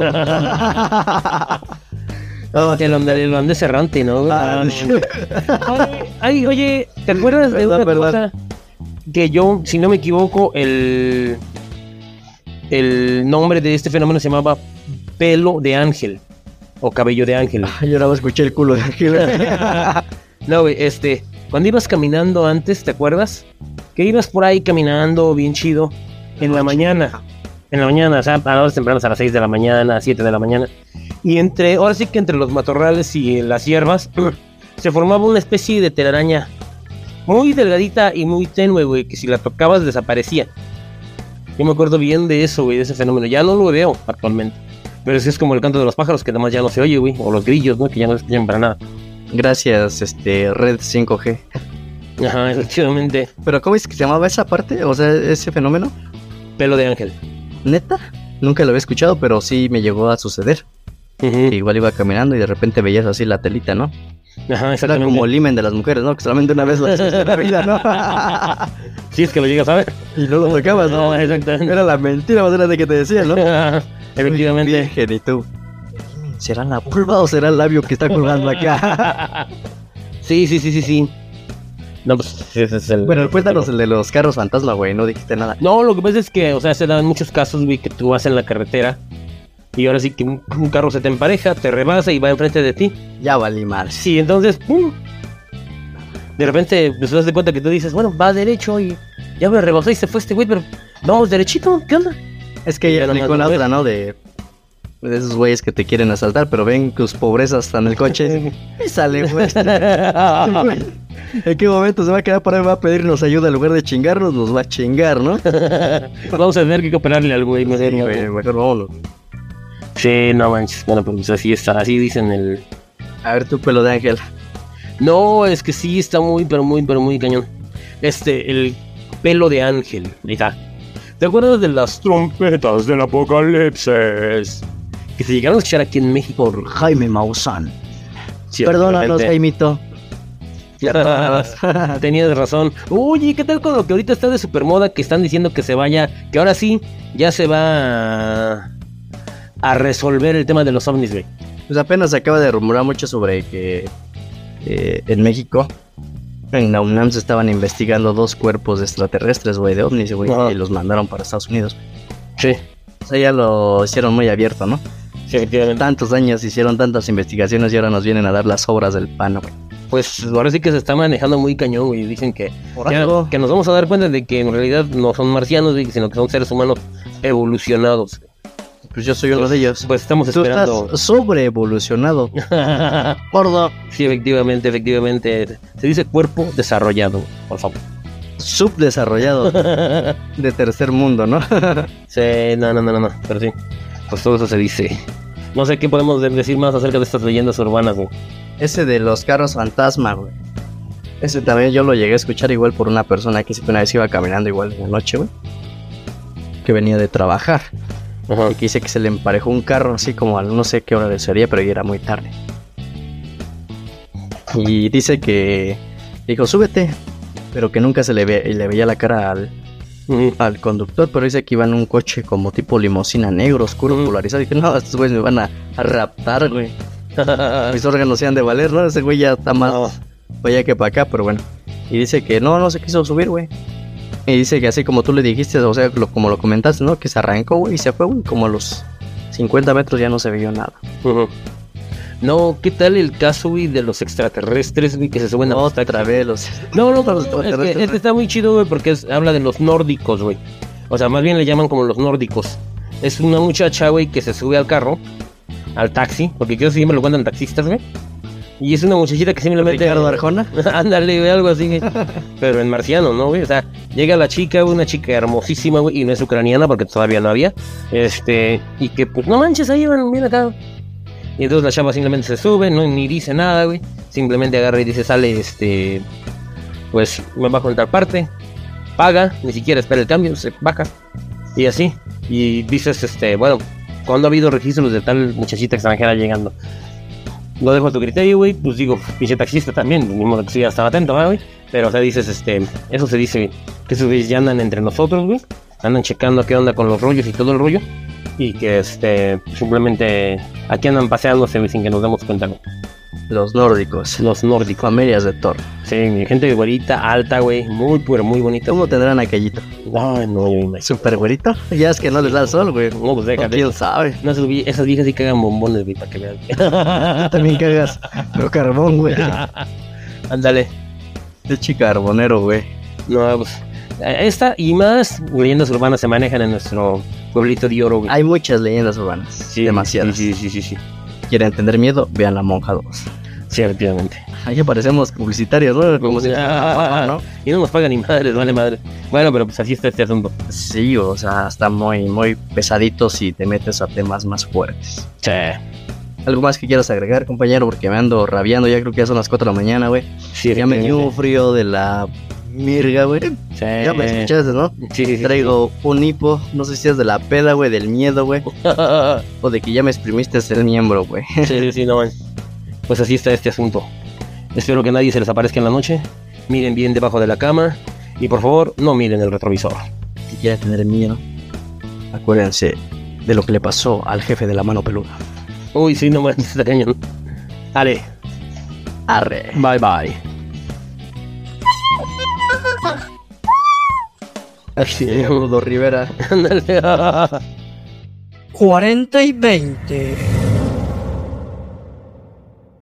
holandés, el holandés errante, ¿no? güey? Ah, Oye, ay, oye, ¿te acuerdas de una verdad. cosa que yo, si no me equivoco, el el nombre de este fenómeno se llamaba pelo de ángel o cabello de ángel? Yo ahora escuché el culo de Ángel. no, güey, este, cuando ibas caminando antes, ¿te acuerdas? Que ibas por ahí caminando bien chido en la mañana. En la mañana, o sea, a horas tempranas, a las 6 de la mañana, 7 de la mañana. Y entre, ahora sí que entre los matorrales y las hierbas, se formaba una especie de telaraña muy delgadita y muy tenue, güey, que si la tocabas desaparecía. Yo me acuerdo bien de eso, güey, de ese fenómeno. Ya no lo veo actualmente. Pero sí es como el canto de los pájaros, que además ya no se oye, güey. O los grillos, ¿no? Que ya no escuchan para nada. Gracias, este, Red 5G. Ajá, efectivamente. Pero ¿cómo es que se llamaba esa parte? O sea, ese fenómeno. Pelo de ángel. ¿Neta? Nunca lo había escuchado, pero sí me llegó a suceder. Ujú. Que igual iba caminando y de repente veías así la telita, ¿no? Ajá, Era como el imen de las mujeres, ¿no? Que solamente una vez lo haces en la vida, ¿no? Si es que lo llegas a ver. y no lo tocabas, ¿no? No, exactamente. Era la mentira más grande que te decían, ¿no? efectivamente. Virgen, y tú. ¿Será la vulva o será el labio que está colgando acá? sí, sí, sí, sí, sí. No, pues ese es el. bueno, cuéntanos el de los carros fantasma, güey. No dijiste nada. No, lo que pasa es que, o sea, se dan muchos casos, güey, que tú vas en la carretera y ahora sí que un, un carro se te empareja, te rebasa y va enfrente de ti. Ya valí mal. Sí, entonces, ¡pum! De repente, pues te das de cuenta que tú dices, bueno, va derecho y ya me rebasó y se fue este güey, pero vamos derechito, ¿qué onda? Es que Ya aplicó la otra, ¿no? De, de esos güeyes que te quieren asaltar, pero ven tus pobrezas están en el coche. y sale, güey. ¿En qué momento se va a quedar para? Va a pedirnos ayuda en lugar de chingarnos, nos va a chingar, ¿no? Vamos a tener que cooperarle al güey, mejor, ¿no? Güey, mejor vámonos. Sí, no manches. Bueno, pues así está, así dicen el. A ver tu pelo de ángel. No, es que sí está muy, pero muy, pero muy cañón. Este, el pelo de ángel. Ahí está. ¿Te acuerdas de las trompetas del apocalipsis? Que se llegaron a escuchar aquí en México. Jaime Maussan. Perdónanos. Jaimito. Tenías razón. Oye, ¿qué tal con lo que ahorita está de supermoda que están diciendo que se vaya, que ahora sí ya se va a, resolver el tema de los ovnis, güey? Pues apenas se acaba de rumorar mucho sobre que eh, en México, en la UNAM se estaban investigando dos cuerpos extraterrestres, güey, de ovnis, güey, y los mandaron para Estados Unidos. Sí, O sea, ya lo hicieron muy abierto, ¿no? Efectivamente. Tantos años hicieron tantas investigaciones y ahora nos vienen a dar las obras del pan, güey. Pues ahora sí que se está manejando muy cañón, güey. Dicen que, que, nos vamos a dar cuenta de que en realidad no son marcianos, sino que son seres humanos evolucionados. Pues yo soy uno de ellos. Pues estamos Tú esperando. estás sobreevolucionado, gordo. sí, efectivamente, efectivamente. Se dice cuerpo desarrollado, por favor. Subdesarrollado de tercer mundo, ¿no? Sí, no, no, no, no, pero sí. Pues todo eso se dice. No sé qué podemos de- decir más acerca de estas leyendas urbanas, güey. Ese de los carros fantasma, güey. Ese también yo lo llegué a escuchar igual por una persona que una vez iba caminando igual en la noche, güey. Que venía de trabajar. Ajá. Y que dice que se le emparejó un carro así como a no sé qué hora sería, pero ya era muy tarde. Y dice que dijo, súbete. Pero que nunca se le, ve, le veía la cara al, Al conductor, pero dice que iba en un coche como tipo limusina negro, oscuro, polarizado. Y que no, estos güeyes me van a, a raptar, güey. Mis órganos se han de valer, ¿no? Ese güey ya está más No. allá que para acá, pero bueno. Y dice que no, no se quiso subir, güey. Y dice que así como tú le dijiste, o sea, lo- como lo comentaste, ¿no? Que se arrancó, güey, y se fue, güey. Como a los 50 metros ya no se vio nada. Ujú. No, ¿qué tal el caso, güey, de los extraterrestres, güey, que se suben a? Otra vez los... No, no, Los es que este está muy chido, güey, porque es- habla de los nórdicos, güey. O sea, más bien le llaman como los nórdicos. Es una muchacha, güey, que se sube al carro, al taxi, porque creo que siempre lo cuentan taxistas, güey. Y es una muchachita que simplemente... Ricardo Arjona. Ándale, güey, algo así, güey. Pero en marciano, ¿no, güey? O sea, llega la chica, güey, una chica hermosísima, güey, y no es ucraniana porque todavía no había. Este, y que, pues, no manches, ahí van, bien acá. Y entonces la chava simplemente se sube, no ni dice nada, güey. Simplemente agarra y dice, sale, este, pues, me bajo en tal parte. Paga, ni siquiera espera el cambio, se baja. Y así. Y dices, este, bueno, cuando ha habido registros de tal muchachita extranjera llegando? Lo dejo a tu criterio, güey. Pues digo, pinche taxista también. Ni modo que sí, ya estaba atento, ¿verdad, güey. Pero, o sea, dices, este, eso se dice, que esos güeyes ya andan entre nosotros, güey. Andan checando qué onda con los rollos y todo el rollo. Y que, este, simplemente aquí andan paseándose, sin que nos demos cuenta. Los nórdicos. Los nórdicos. Familias de Thor. Sí, gente güerita, alta, güey. Muy, pero muy bonita. ¿Cómo tendrán aquellito? Ay, no, yo me imagino. ¿Super güerito? Ya es que no les da el sol, güey. No, pues déjate. ¿Quién sabe? No, esas, vie- esas viejas sí cagan bombones, güey, para que vean. Tú también cagas. Pero carbón, güey. Ándale. De chicarbonero, güey. No, pues. Esta y más leyendas urbanas se manejan en nuestro pueblito de oro, güey. Hay muchas leyendas urbanas. Sí, demasiadas. Sí, sí, sí, sí. sí. ¿Quieren tener miedo? Vean La Monja 2. Sí, efectivamente. Ahí aparecemos publicitarios, ¿no? Como si... Ah, Y no nos pagan ni madres, vale madre. Bueno, pero pues así está este asunto. Sí, o sea, está muy, muy pesadito si te metes a temas más fuertes. Sí. ¿Algo más que quieras agregar, compañero? Porque me ando rabiando, ya creo que ya son las 4 de la mañana, güey. Sí, Ya me dio un frío de la mirga, güey. Sí. Ya me escuchaste, ¿no? Sí. Traigo un hipo, no sé si es de la peda, güey, del miedo, güey. O de que ya me exprimiste el miembro, güey. sí, sí, sí, no man. Pues así está este asunto. Espero que nadie se les aparezca en la noche. Miren bien debajo de la cama. Y por favor, no miren el retrovisor. Si quieren tener miedo, acuérdense de lo que le pasó al jefe de la mano peluda. Uy, sí, no manches, está cañón. Ale, Arre. bye bye. Ay, sí, Rudo Rivera. ándale. 40 y 20.